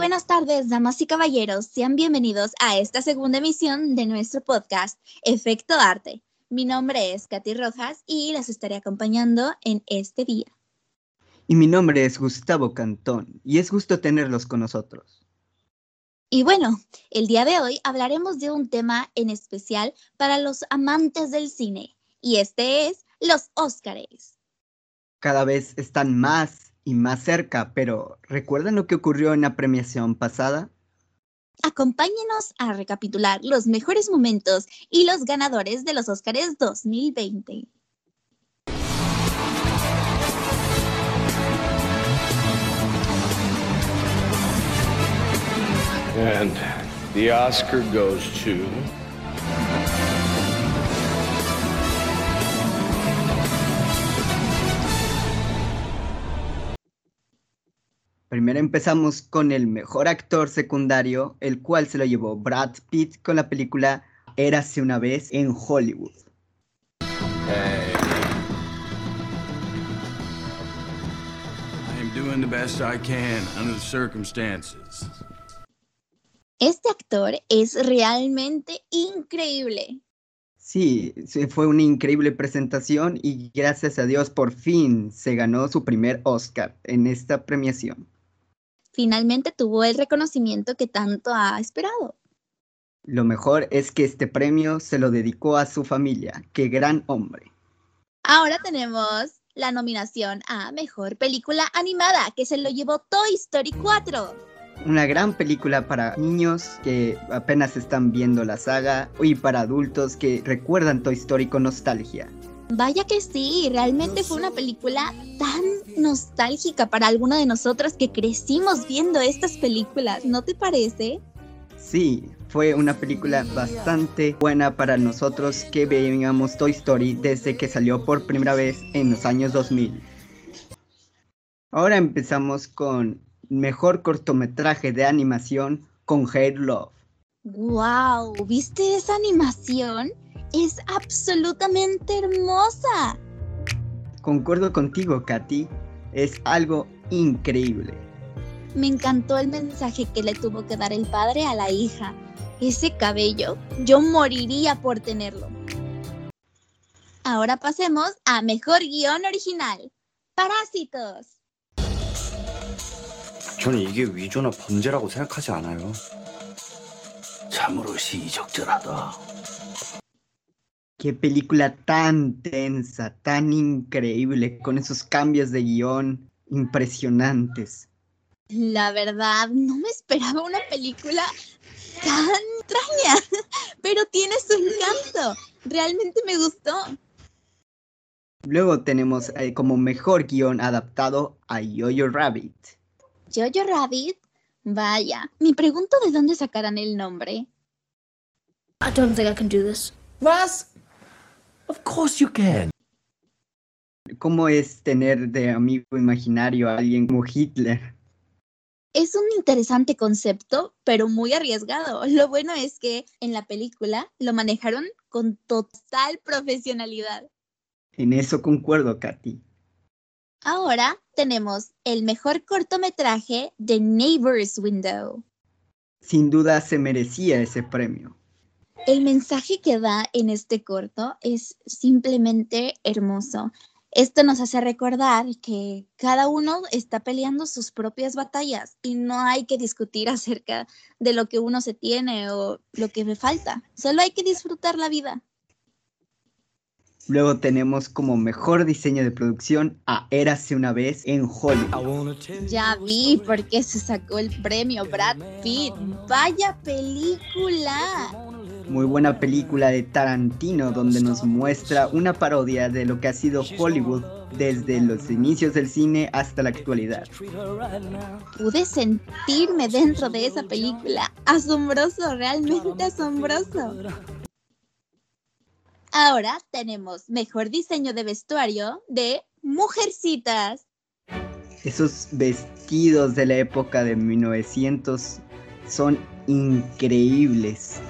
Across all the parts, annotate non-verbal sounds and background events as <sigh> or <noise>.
Buenas tardes, damas y caballeros. Sean bienvenidos a esta segunda emisión de nuestro podcast Efecto Arte. Mi nombre es Katy Rojas y las estaré acompañando en este día. Y mi nombre es Gustavo Cantón y es gusto tenerlos con nosotros. Y bueno, el día de hoy hablaremos de un tema en especial para los amantes del cine y este es los Óscares. Cada vez están más y más cerca, pero ¿recuerdan lo que ocurrió en la premiación pasada? Acompáñenos a recapitular los mejores momentos y los ganadores de los Oscars 2020. And the Oscar goes to Primero empezamos con el mejor actor secundario, el cual se lo llevó Brad Pitt con la película Érase una vez en Hollywood. Hey. I am doing the best I can under the circumstances. Este actor es realmente increíble. Sí, fue una increíble presentación y gracias a Dios por fin se ganó su primer Oscar en esta premiación finalmente tuvo el reconocimiento que tanto ha esperado. Lo mejor es que este premio se lo dedicó a su familia. ¡Qué gran hombre! Ahora tenemos la nominación a Mejor Película Animada, que se lo llevó Toy Story 4. Una gran película para niños que apenas están viendo la saga y para adultos que recuerdan Toy Story con nostalgia. Vaya que sí, realmente fue una película tan nostálgica para alguno de nosotros que crecimos viendo estas películas, ¿no te parece? Sí, fue una película bastante buena para nosotros que veíamos Toy Story desde que salió por primera vez en los años 2000. Ahora empezamos con mejor cortometraje de animación con Hair Love. ¡Wow! ¿Viste esa animación? es absolutamente hermosa. Concuerdo contigo, Katy Es algo increíble. Me encantó el mensaje que le tuvo que dar el padre a la hija. Ese cabello, yo moriría por tenerlo. Ahora pasemos a mejor guión original. Parásitos. 저는 이게 위조나 범죄라고 생각하지 않아요. 참으로 시적절하다. Qué película tan tensa, tan increíble, con esos cambios de guion impresionantes. La verdad, no me esperaba una película tan extraña, <laughs> pero tiene su encanto. Realmente me gustó. Luego tenemos eh, como mejor guion adaptado a Jojo Rabbit. Jojo Rabbit, vaya, me pregunto de dónde sacarán el nombre. I don't think I can do this. Of course you can. ¿Cómo es tener de amigo imaginario a alguien como Hitler? Es un interesante concepto, pero muy arriesgado. <laughs> Lo bueno es que en la película lo manejaron con total profesionalidad. En eso concuerdo, Katy. Ahora tenemos el mejor cortometraje de Neighbor's Window. Sin duda se merecía ese premio. El mensaje que da en este corto es simplemente hermoso. Esto nos hace recordar que cada uno está peleando sus propias batallas y no hay que discutir <laughs> acerca de lo que uno se tiene o lo que me falta. Solo hay que disfrutar la vida. Luego tenemos como mejor diseño de producción a Érase una vez en Hollywood. Ya vi por qué se sacó el premio Brad Pitt. Vaya película muy buena película de Tarantino donde nos muestra una parodia de lo que ha sido Hollywood desde los inicios del cine hasta la actualidad. Pude sentirme dentro de esa película. Asombroso, realmente asombroso. Ahora tenemos mejor diseño de vestuario de Mujercitas. Esos vestidos de la época de 1900 son increíbles.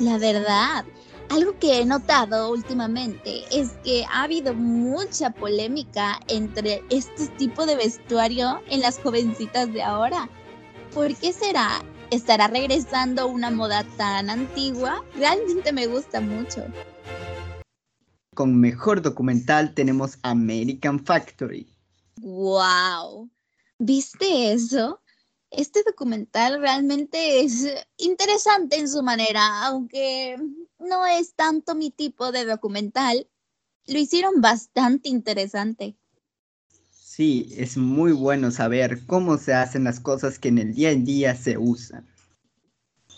La verdad, algo que he notado últimamente es que ha habido mucha polémica entre este tipo de vestuario en las jovencitas de ahora. ¿Por qué será? ¿Estará regresando una moda tan antigua? Realmente me gusta mucho. Con mejor documental tenemos American Factory. ¡Wow! ¿Viste eso? Este documental realmente es interesante en su manera, aunque no es tanto mi tipo de documental. Lo hicieron bastante interesante. Sí, es muy bueno saber cómo se hacen las cosas que en el día a día se usan.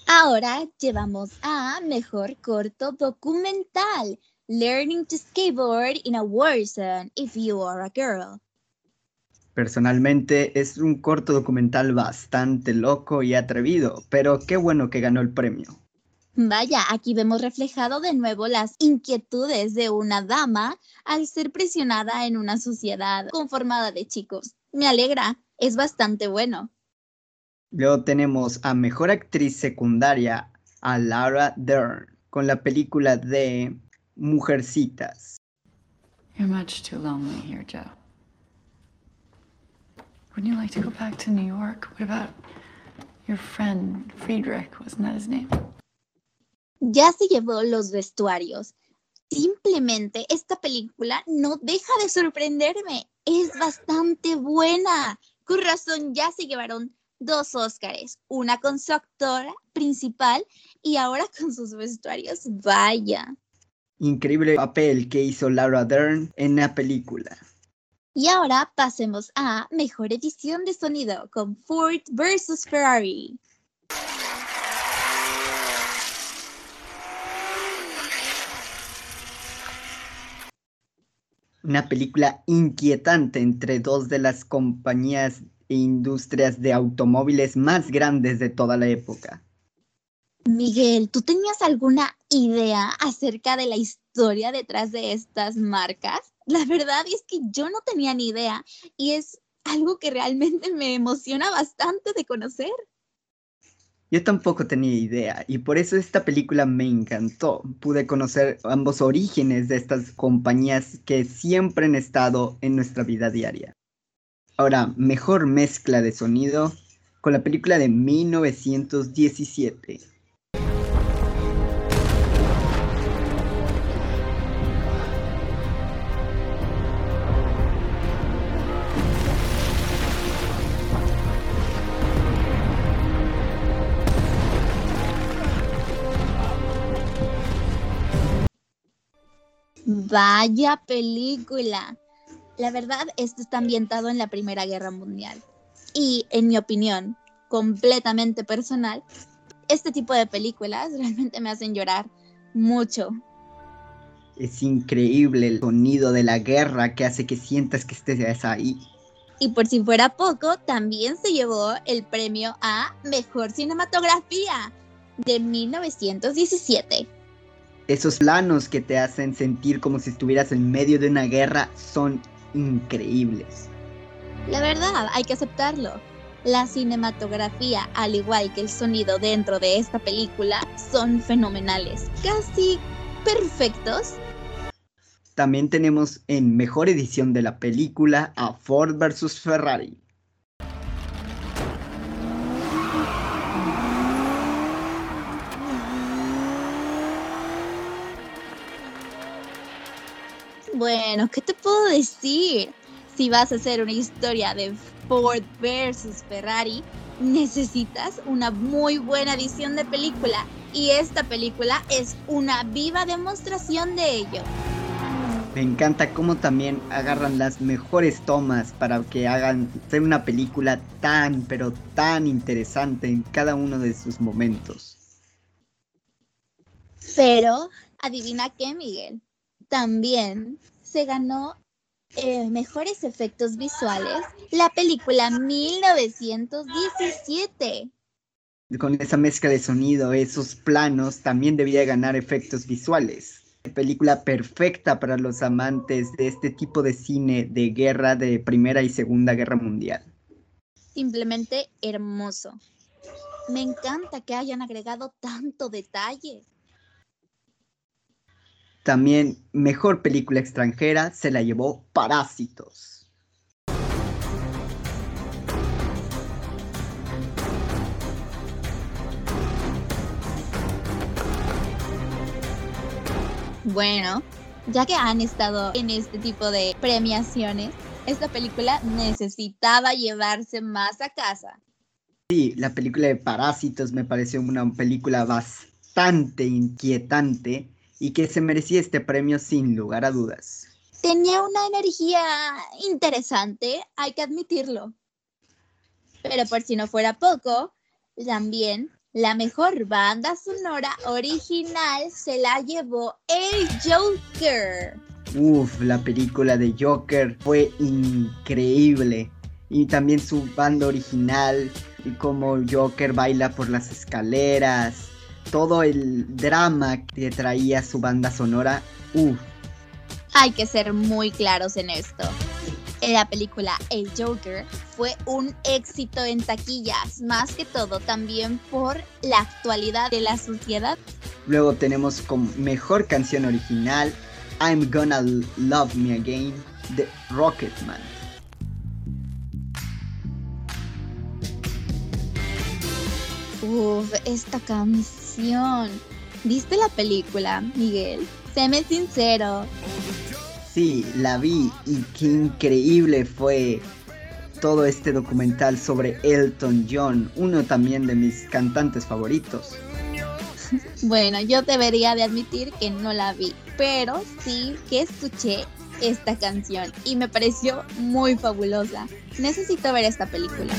Ahora llevamos a Mejor Corto Documental, Learning to Skateboard in a War Zone if you are a girl. Personalmente es un corto documental bastante loco y atrevido, pero qué bueno que ganó el premio. Vaya, aquí vemos reflejado de nuevo las inquietudes de una dama al ser presionada en una sociedad conformada de chicos. Me alegra, es bastante bueno. Luego tenemos a Mejor Actriz Secundaria a Laura Dern con la película de Mujercitas. You're much too lonely here, Joe. Wouldn't you like to go back to New York? What about your friend Friedrich? Wasn't that his name? Ya se llevó los vestuarios. Simplemente esta película no deja de sorprenderme. Es bastante buena. Con razón ya se llevaron dos Óscares, una con su actora principal y ahora con sus vestuarios. Vaya. Increíble papel que hizo Laura Dern en la película. Y ahora pasemos a mejor edición de sonido con Ford versus Ferrari. Una película inquietante entre dos de las compañías e industrias de automóviles más grandes de toda la época. Miguel, ¿tú tenías alguna idea acerca de la historia detrás de estas marcas? La verdad es que yo no tenía ni idea y es algo que realmente me emociona bastante de conocer. Yo tampoco tenía idea y por eso esta película me encantó. Pude conocer ambos orígenes de estas compañías que siempre han estado en nuestra vida diaria. Ahora, mejor mezcla de sonido con la película de 1917. Vaya película. La verdad, esto está ambientado en la Primera Guerra Mundial. Y en mi opinión, completamente personal, este tipo de películas <laughs> realmente me hacen llorar mucho. Es increíble el sonido de la guerra que hace que sientas que estés ahí. Y por si fuera poco, también se llevó el premio a Mejor Cinematografía de 1917 esos planos que te hacen sentir como si estuvieras en medio de una guerra son increíbles. La verdad, hay que aceptarlo. La cinematografía, al igual que el sonido dentro de esta película, son fenomenales, casi perfectos. También tenemos en mejor edición de la película a Ford vs. Ferrari. Bueno, ¿qué te puedo decir? Si vas a hacer una historia de Ford versus Ferrari, necesitas una muy buena edición de película y esta película es una viva demostración de ello. Me encanta cómo también agarran las mejores tomas para que hagan ser una película tan, pero tan interesante en cada uno de sus momentos. Pero, adivina qué, Miguel también se ganó eh, mejores efectos visuales la película 1917. Con esa mezcla de sonido, esos planos, también debía ganar efectos visuales. Película perfecta para los amantes de este tipo de cine de guerra de Primera y Segunda Guerra Mundial. Simplemente hermoso. Me encanta que hayan agregado tanto detalle. También mejor película extranjera se la llevó Parásitos. Bueno, ya que han estado en este tipo de premiaciones, esta película necesitaba llevarse más a casa. Sí, la película de Parásitos me pareció una película bastante inquietante y que se merecía este premio sin lugar a dudas. Tenía una energía interesante, hay que admitirlo. Pero por si no fuera poco, también la mejor banda sonora original se la llevó el Joker. Uf, la película de Joker fue increíble. Y también su banda original, y como Joker baila por las escaleras, todo el drama que traía su banda sonora. Uf. Hay que ser muy claros en esto. La película El Joker fue un éxito en taquillas, más que todo también por la actualidad de la sociedad. Luego tenemos como mejor canción original I'm Gonna Love Me Again de Rocketman. Uf, esta canción. ¿Viste la película, Miguel? Séme sincero. Sí, la vi y qué increíble fue todo este documental sobre Elton John, uno también de mis cantantes favoritos. <laughs> Bueno, yo debería de admitir que no la vi, pero sí que escuché esta canción y me pareció muy fabulosa. Necesito ver esta película.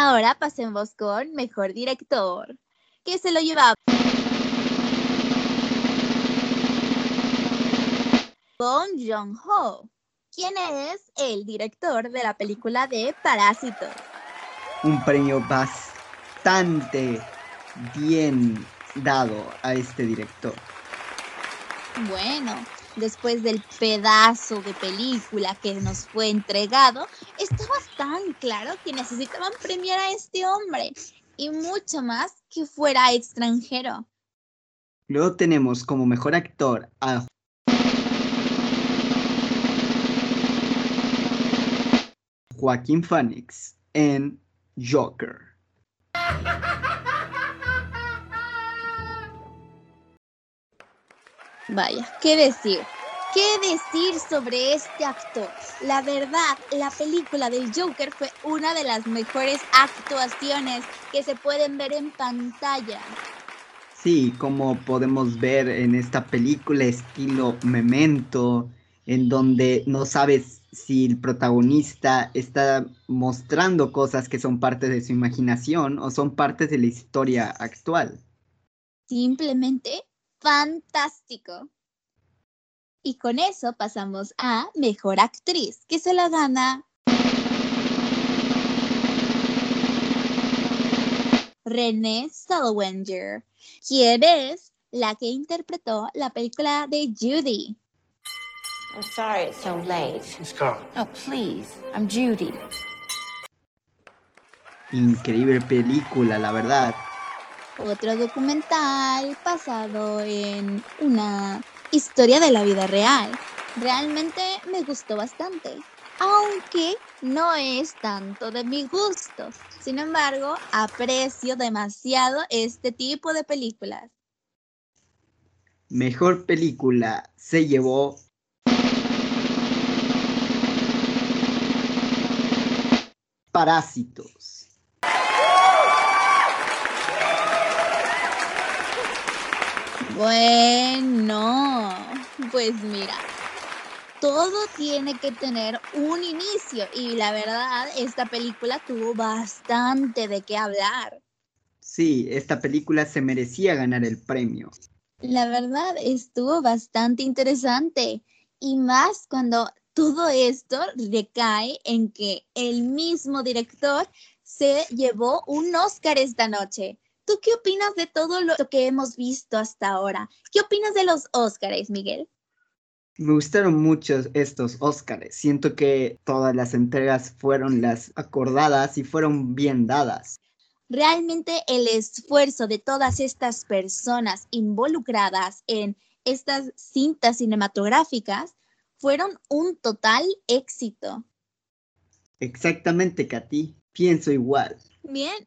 Ahora pasemos con Mejor Director, que se lo lleva Bong Joon-ho, quien es el director de la película de Parásitos. Un premio bastante bien dado a este director. Bueno, después del pedazo de película que nos fue entregado, estaba tan claro que necesitaban premiar a este hombre y mucho más que fuera extranjero. Luego tenemos como mejor actor a Joaquín Phoenix en Joker. Vaya, ¿qué decir? ¿Qué decir sobre este actor? La verdad, la película del Joker fue una de las mejores actuaciones que se pueden ver en pantalla. Sí, como podemos ver en esta película estilo Memento, en donde no sabes si el protagonista está mostrando cosas que son parte de su imaginación o son partes de la historia actual. Simplemente fantástico. Y con eso pasamos a Mejor Actriz, que se la gana Renée Zellweger, quien es la que interpretó la película de Judy. I'm sorry it's so late. Miss Carl. Oh, please. I'm Judy. Increíble película, la verdad. Otro documental basado en una historia de la vida real. Realmente me gustó bastante, aunque no es tanto de mi gusto. Sin embargo, aprecio demasiado este tipo de películas. Mejor película se llevó Parásitos. Bueno, pues mira, todo tiene que tener un inicio y la verdad esta película tuvo bastante de qué hablar. Sí, esta película se merecía ganar el premio. La verdad estuvo bastante interesante y más cuando todo esto recae en que el mismo director se llevó un Oscar esta noche. ¿Tú qué opinas de todo lo que hemos visto hasta ahora? ¿Qué opinas de los Oscars, Miguel? Me gustaron mucho estos Oscars. Siento que todas las entregas fueron las acordadas y fueron bien dadas. Realmente el esfuerzo de todas estas personas involucradas en estas cintas cinematográficas fueron un total éxito. Exactamente, Katy. Pienso igual. Bien,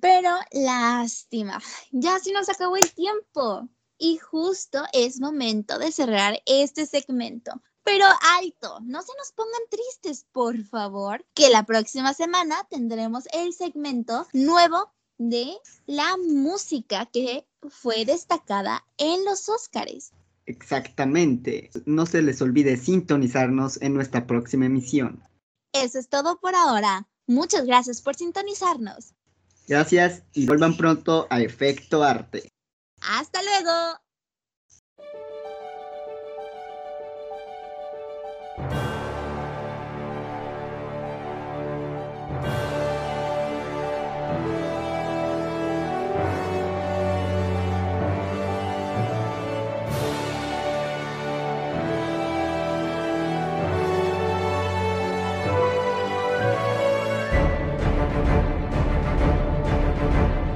pero lástima. Ya se nos acabó el tiempo. Y justo es momento de cerrar este segmento. Pero alto, no se nos pongan tristes, por favor, que la próxima semana tendremos el segmento nuevo de la música que fue destacada en los Óscares. Exactamente. No se les olvide sintonizarnos en nuestra próxima emisión. Eso es todo por ahora. Muchas gracias por sintonizarnos. Gracias y vuelvan pronto a Efecto Arte. Hasta luego.